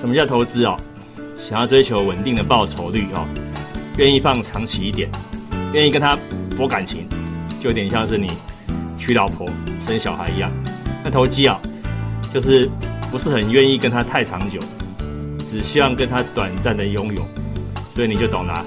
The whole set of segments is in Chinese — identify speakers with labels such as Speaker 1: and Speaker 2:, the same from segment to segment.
Speaker 1: 什么叫投资哦？想要追求稳定的报酬率哦，愿意放长期一点，愿意跟他博感情，就有点像是你娶老婆生小孩一样。那投机啊，就是不是很愿意跟他太长久，只希望跟他短暂的拥有，所以你就懂了。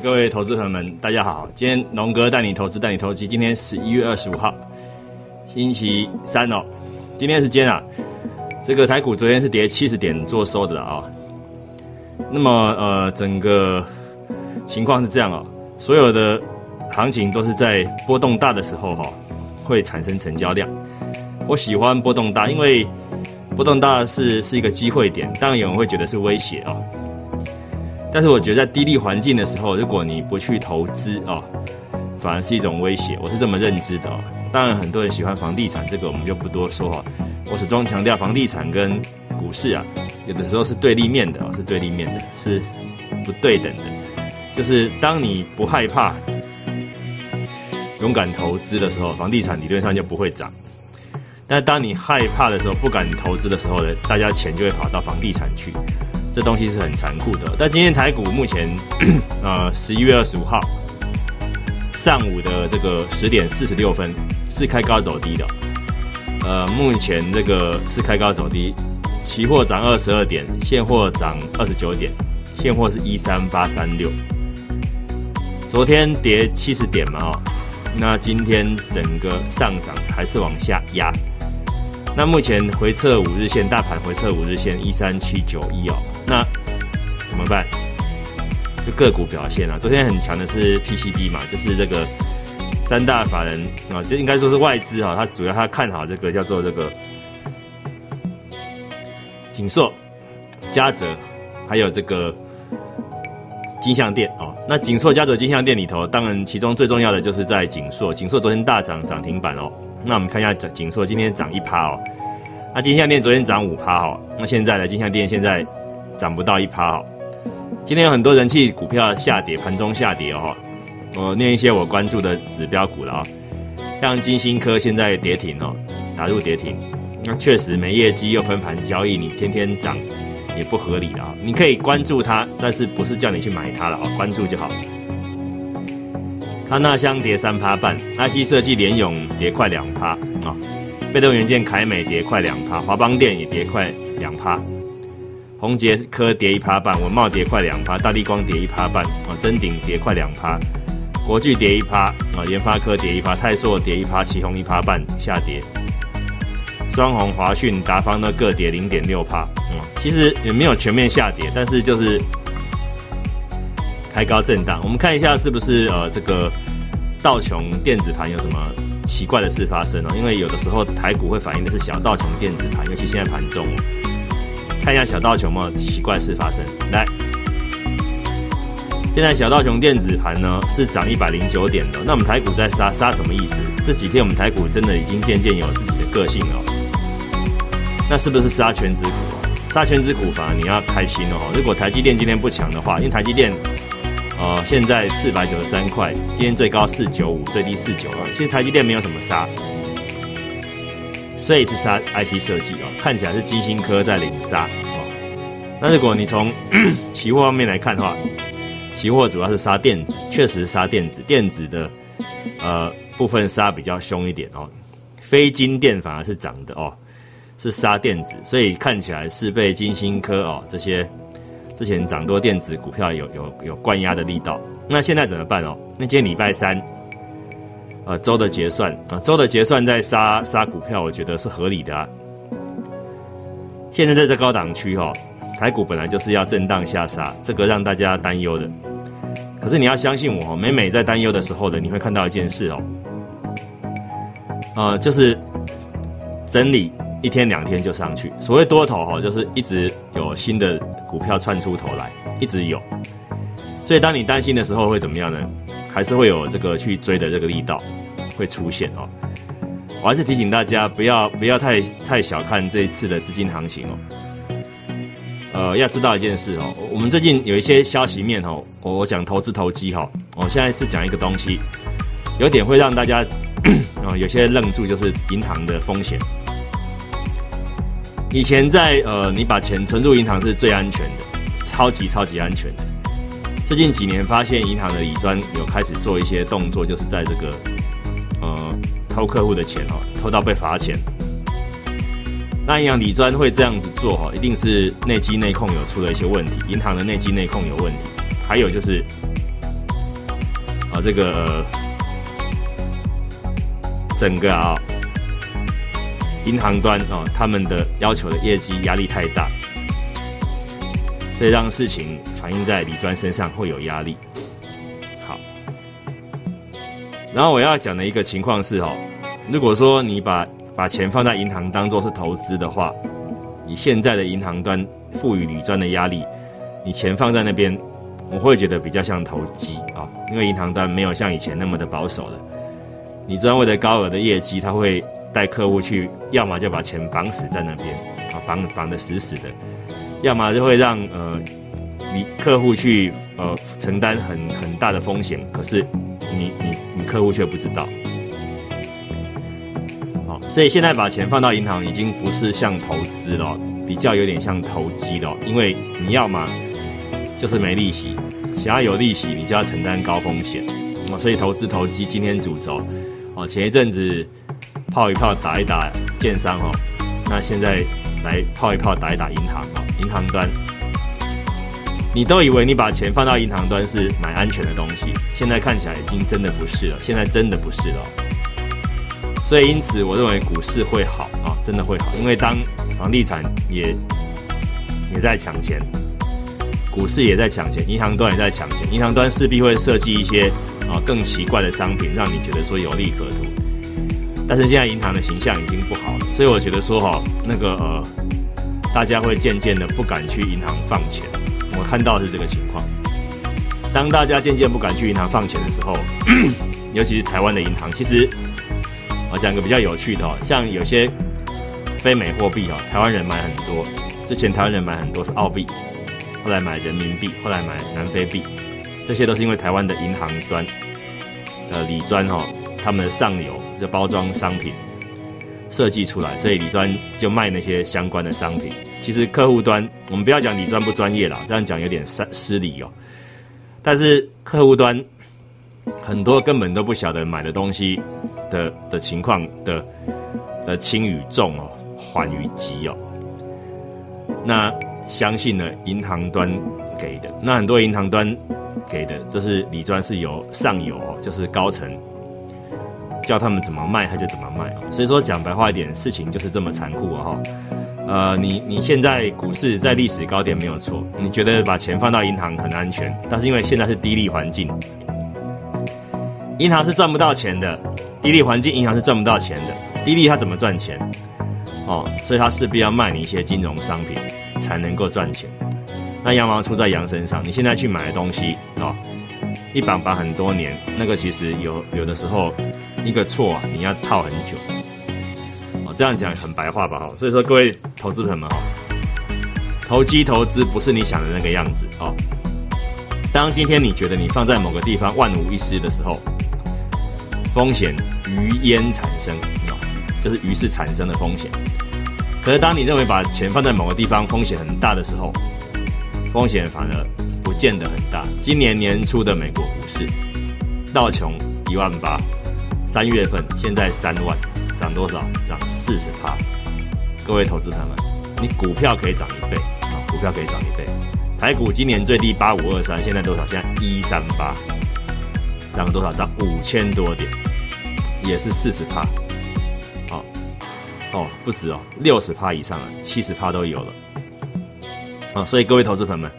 Speaker 1: 各位投资朋友们，大家好！今天龙哥带你投资，带你投机。今天十一月二十五号，星期三哦。今天时间啊，这个台股昨天是跌七十点做收的啊。那么呃，整个情况是这样哦，所有的行情都是在波动大的时候哈，会产生成交量。我喜欢波动大，因为波动大是是一个机会点，当然有人会觉得是威胁啊。但是我觉得在低利环境的时候，如果你不去投资哦，反而是一种威胁。我是这么认知的。当然，很多人喜欢房地产，这个我们就不多说哈。我始终强调，房地产跟股市啊，有的时候是对立面的哦，是对立面的，是不对等的。就是当你不害怕、勇敢投资的时候，房地产理论上就不会涨；但当你害怕的时候、不敢投资的时候呢，大家钱就会跑到房地产去。这东西是很残酷的，但今天台股目前，呃，十一月二十五号上午的这个十点四十六分是开高走低的，呃，目前这个是开高走低，期货涨二十二点，现货涨二十九点，现货是一三八三六，昨天跌七十点嘛哦，那今天整个上涨还是往下压。那目前回测五日线，大盘回测五日线一三七九一哦，那怎么办？就个股表现啊，昨天很强的是 PCB 嘛，就是这个三大法人啊，这应该说是外资哈，它主要它看好这个叫做这个锦硕、嘉泽，还有这个金相店哦。那锦硕、嘉泽、金相店里头，当然其中最重要的就是在锦硕，锦硕昨天大涨涨停板哦。那我们看一下锦锦硕今天涨一趴哦，那金项店昨天涨五趴哦，那现在的金项店现在涨不到一趴哦。今天有很多人气股票下跌，盘中下跌哦。我念一些我关注的指标股了啊，像金星科现在跌停哦，打入跌停。那确实没业绩又分盘交易，你天天涨也不合理的啊。你可以关注它，但是不是叫你去买它了啊？关注就好。康纳香跌三趴半，IC 设计联咏跌快两趴啊，被动元件凯美跌快两趴，华邦电也跌快两趴，宏杰科跌一趴半，文茂跌快两趴，大地光跌一趴半啊，真鼎跌快两趴，国巨跌一趴啊，研发科跌一趴，泰硕跌一趴，旗宏一趴半下跌，双红、华讯、达方呢各跌零点六趴，嗯，其实也没有全面下跌，但是就是。开高震荡，我们看一下是不是呃这个道琼电子盘有什么奇怪的事发生哦？因为有的时候台股会反映的是小道琼电子盘，尤其现在盘中，看一下小道琼有没有奇怪事发生。来，现在小道琼电子盘呢是涨一百零九点的，那我们台股在杀杀什么意思？这几天我们台股真的已经渐渐有自己的个性了，那是不是杀全职股？杀全职股反而你要开心哦！如果台积电今天不强的话，因为台积电。呃，现在四百九十三块，今天最高四九五，最低四九二。其实台积电没有什么杀，所以是杀 IC 设计哦，看起来是金星科在领杀哦。那如果你从 期货方面来看的话，期货主要是杀电子，确实杀电子，电子的呃部分杀比较凶一点哦。非金电反而是涨的哦，是杀电子，所以看起来是被金星科哦这些。之前涨多电子股票有有有灌压的力道，那现在怎么办哦？那今天礼拜三，呃，周的结算啊，周的结算在杀杀股票，我觉得是合理的啊。现在在这高档区哈，台股本来就是要震荡下杀，这个让大家担忧的。可是你要相信我，每每在担忧的时候呢，你会看到一件事哦，呃，就是整理。一天两天就上去，所谓多头哈，就是一直有新的股票窜出头来，一直有。所以当你担心的时候会怎么样呢？还是会有这个去追的这个力道会出现哦。我还是提醒大家不要不要太太小看这一次的资金行情哦。呃，要知道一件事哦，我们最近有一些消息面哦，我讲投资投机哈，我现在是讲一个东西，有点会让大家啊 有些愣住，就是银行的风险。以前在呃，你把钱存入银行是最安全的，超级超级安全的。最近几年发现银行的理专有开始做一些动作，就是在这个呃偷客户的钱哦，偷到被罚钱。那银行理专会这样子做哈，一定是内机内控有出了一些问题，银行的内机内控有问题，还有就是啊这个整个啊。银行端哦，他们的要求的业绩压力太大，所以让事情反映在李专身上会有压力。好，然后我要讲的一个情况是哦，如果说你把把钱放在银行当做是投资的话，以现在的银行端赋予李专的压力，你钱放在那边，我会觉得比较像投机啊，因为银行端没有像以前那么的保守了。你专为了高额的业绩，他会。带客户去，要么就把钱绑死在那边，啊，绑绑得死死的；要么就会让呃，你客户去呃承担很很大的风险，可是你你你客户却不知道。好，所以现在把钱放到银行已经不是像投资了，比较有点像投机了，因为你要么就是没利息，想要有利息，你就要承担高风险。那么，所以投资投机今天主轴，哦，前一阵子。泡一泡打一打建商哦，那现在来泡一泡打一打银行哦，银行端，你都以为你把钱放到银行端是买安全的东西，现在看起来已经真的不是了，现在真的不是了。所以因此我认为股市会好啊，真的会好，因为当房地产也也在抢钱，股市也在抢钱，银行端也在抢钱，银行端势必会设计一些啊更奇怪的商品，让你觉得说有利可图。但是现在银行的形象已经不好了，所以我觉得说哈，那个呃，大家会渐渐的不敢去银行放钱。我看到是这个情况。当大家渐渐不敢去银行放钱的时候，尤其是台湾的银行，其实我讲个比较有趣的哦，像有些非美货币哦，台湾人买很多。之前台湾人买很多是澳币，后来买人民币，后来买南非币，这些都是因为台湾的银行端的理专哈，他们的上游。的包装商品设计出来，所以李专就卖那些相关的商品。其实客户端，我们不要讲李专不专业啦，这样讲有点失失礼哦。但是客户端很多根本都不晓得买的东西的的情况的的轻与重哦，缓与急哦。那相信呢，银行端给的，那很多银行端给的，这是李专是由上游哦，就是高层。教他们怎么卖，他就怎么卖哦所以说讲白话一点，事情就是这么残酷啊！哈，呃，你你现在股市在历史高点没有错，你觉得把钱放到银行很安全，但是因为现在是低利环境，银行是赚不到钱的。低利环境，银行是赚不到钱的。低利它怎么赚钱？哦，所以它势必要卖你一些金融商品才能够赚钱。那羊毛出在羊身上，你现在去买的东西哦，一绑绑很多年，那个其实有有的时候。一个错啊，你要套很久。哦，这样讲很白话吧？哈，所以说各位投资朋友们哈，投机投资不是你想的那个样子哦。当今天你觉得你放在某个地方万无一失的时候，风险鱼烟产生，哦，就是于是产生的风险。可是当你认为把钱放在某个地方风险很大的时候，风险反而不见得很大。今年年初的美国股市，道琼一万八。三月份现在三万，涨多少？涨四十趴。各位投资朋友们，你股票可以涨一倍啊！股票可以涨一倍。台股今年最低八五二三，现在多少？现在一三八，涨多少？涨五千多点，也是四十趴。哦哦，不止哦，六十趴以上了，七十趴都有了。啊，所以各位投资朋友们。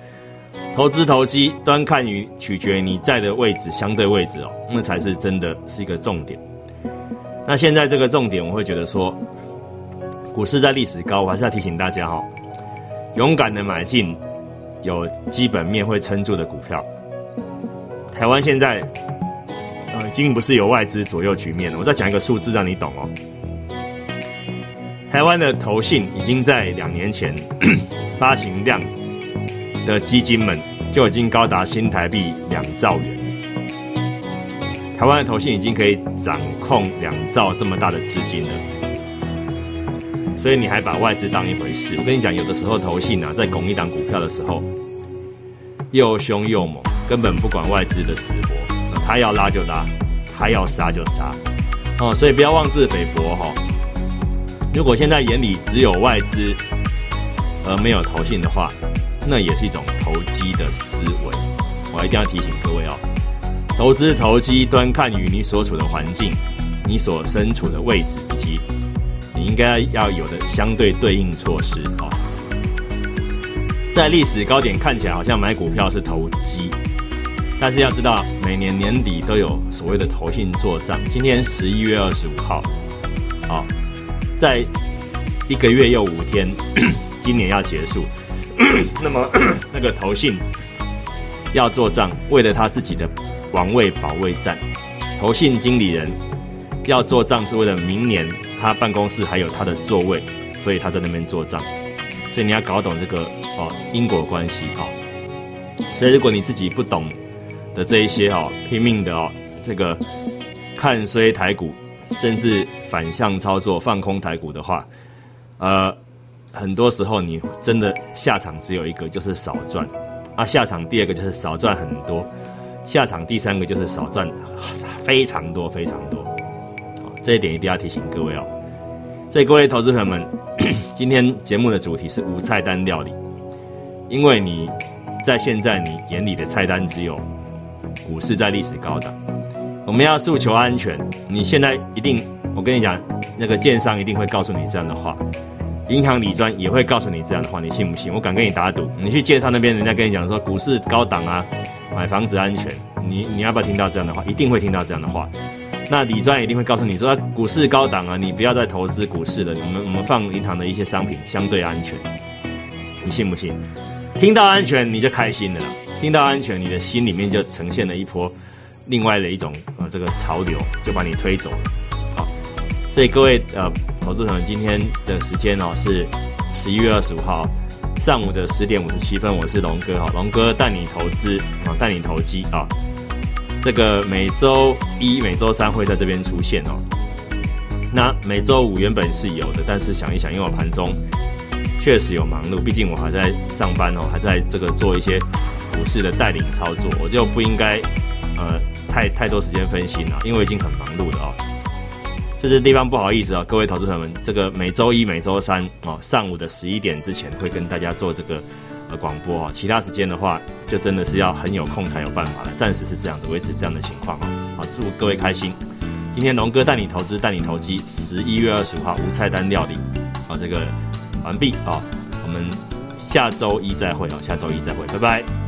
Speaker 1: 投资投机，端看于取决于你在的位置相对位置哦，那才是真的是一个重点。那现在这个重点，我会觉得说，股市在历史高，我还是要提醒大家哈，勇敢的买进有基本面会撑住的股票。台湾现在呃，已经不是有外资左右局面了。我再讲一个数字让你懂哦。台湾的投信已经在两年前 发行量。的基金们就已经高达新台币两兆元，台湾的投信已经可以掌控两兆这么大的资金了，所以你还把外资当一回事？我跟你讲，有的时候投信啊，在拱一档股票的时候，又凶又猛，根本不管外资的死活，他要拉就拉，他要杀就杀，哦，所以不要妄自菲薄哈。如果现在眼里只有外资而没有投信的话，那也是一种投机的思维。我一定要提醒各位哦。投资投机端看于你所处的环境、你所身处的位置，以及应该要有的相对对应措施啊。在历史高点看起来好像买股票是投机，但是要知道每年年底都有所谓的投信做账。今天十一月二十五号，啊，在一个月又五天，今年要结束，那么 那个投信要做账，为了他自己的。王位保卫战，投信经理人要做账是为了明年他办公室还有他的座位，所以他在那边做账。所以你要搞懂这个哦因果关系哦。所以如果你自己不懂的这一些哦，拼命的哦这个看衰台股，甚至反向操作放空台股的话，呃，很多时候你真的下场只有一个，就是少赚。啊，下场第二个就是少赚很多。下场第三个就是少赚非常多非常多，这一点一定要提醒各位哦。所以各位投资朋友们，今天节目的主题是无菜单料理，因为你在现在你眼里的菜单只有股市在历史高档，我们要诉求安全。你现在一定，我跟你讲，那个建商一定会告诉你这样的话，银行理专也会告诉你这样的话，你信不信？我敢跟你打赌，你去建商那边，人家跟你讲说股市高档啊。买房子安全，你你要不要听到这样的话？一定会听到这样的话。那李专一定会告诉你说，股市高档啊，你不要再投资股市了。我们我们放银行的一些商品相对安全，你信不信？听到安全你就开心了，听到安全，你的心里面就呈现了一波另外的一种呃这个潮流，就把你推走了。好，所以各位呃投资朋友，今天的时间哦是十一月二十五号。上午的十点五十七分，我是龙哥哈，龙哥带你投资啊，带你投机啊。这个每周一、每周三会在这边出现哦。那每周五原本是有的，但是想一想，因为我盘中确实有忙碌，毕竟我还在上班哦，还在这个做一些股市的带领操作，我就不应该呃太太多时间分析了，因为已经很忙碌了哦。这是地方不好意思啊，各位投资朋友们，这个每周一、每周三哦，上午的十一点之前会跟大家做这个呃广播啊，其他时间的话，就真的是要很有空才有办法了。暂时是这样子，维持这样的情况啊。好，祝各位开心。今天龙哥带你投资，带你投机。十一月二十五号无菜单料理，好，这个完毕啊。我们下周一再会啊，下周一再会，拜拜。